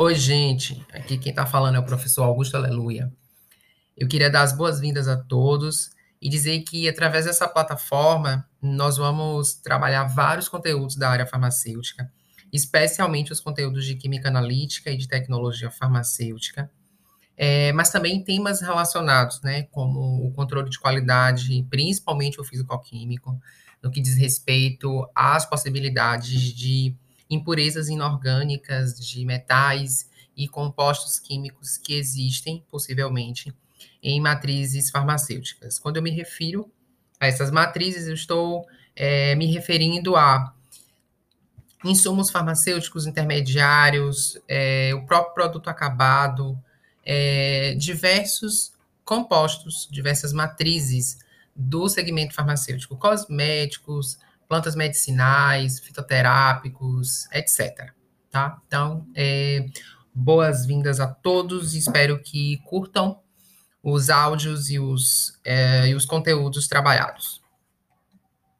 Oi, gente. Aqui quem está falando é o professor Augusto Aleluia. Eu queria dar as boas-vindas a todos e dizer que, através dessa plataforma, nós vamos trabalhar vários conteúdos da área farmacêutica, especialmente os conteúdos de química analítica e de tecnologia farmacêutica, é, mas também temas relacionados, né, como o controle de qualidade, principalmente o físico-químico, no que diz respeito às possibilidades de impurezas inorgânicas de metais e compostos químicos que existem, possivelmente, em matrizes farmacêuticas. Quando eu me refiro a essas matrizes, eu estou é, me referindo a insumos farmacêuticos intermediários, é, o próprio produto acabado, é, diversos compostos, diversas matrizes do segmento farmacêutico, cosméticos, plantas medicinais, fitoterápicos, etc. Tá? Então, é, boas-vindas a todos, espero que curtam os áudios e os, é, e os conteúdos trabalhados.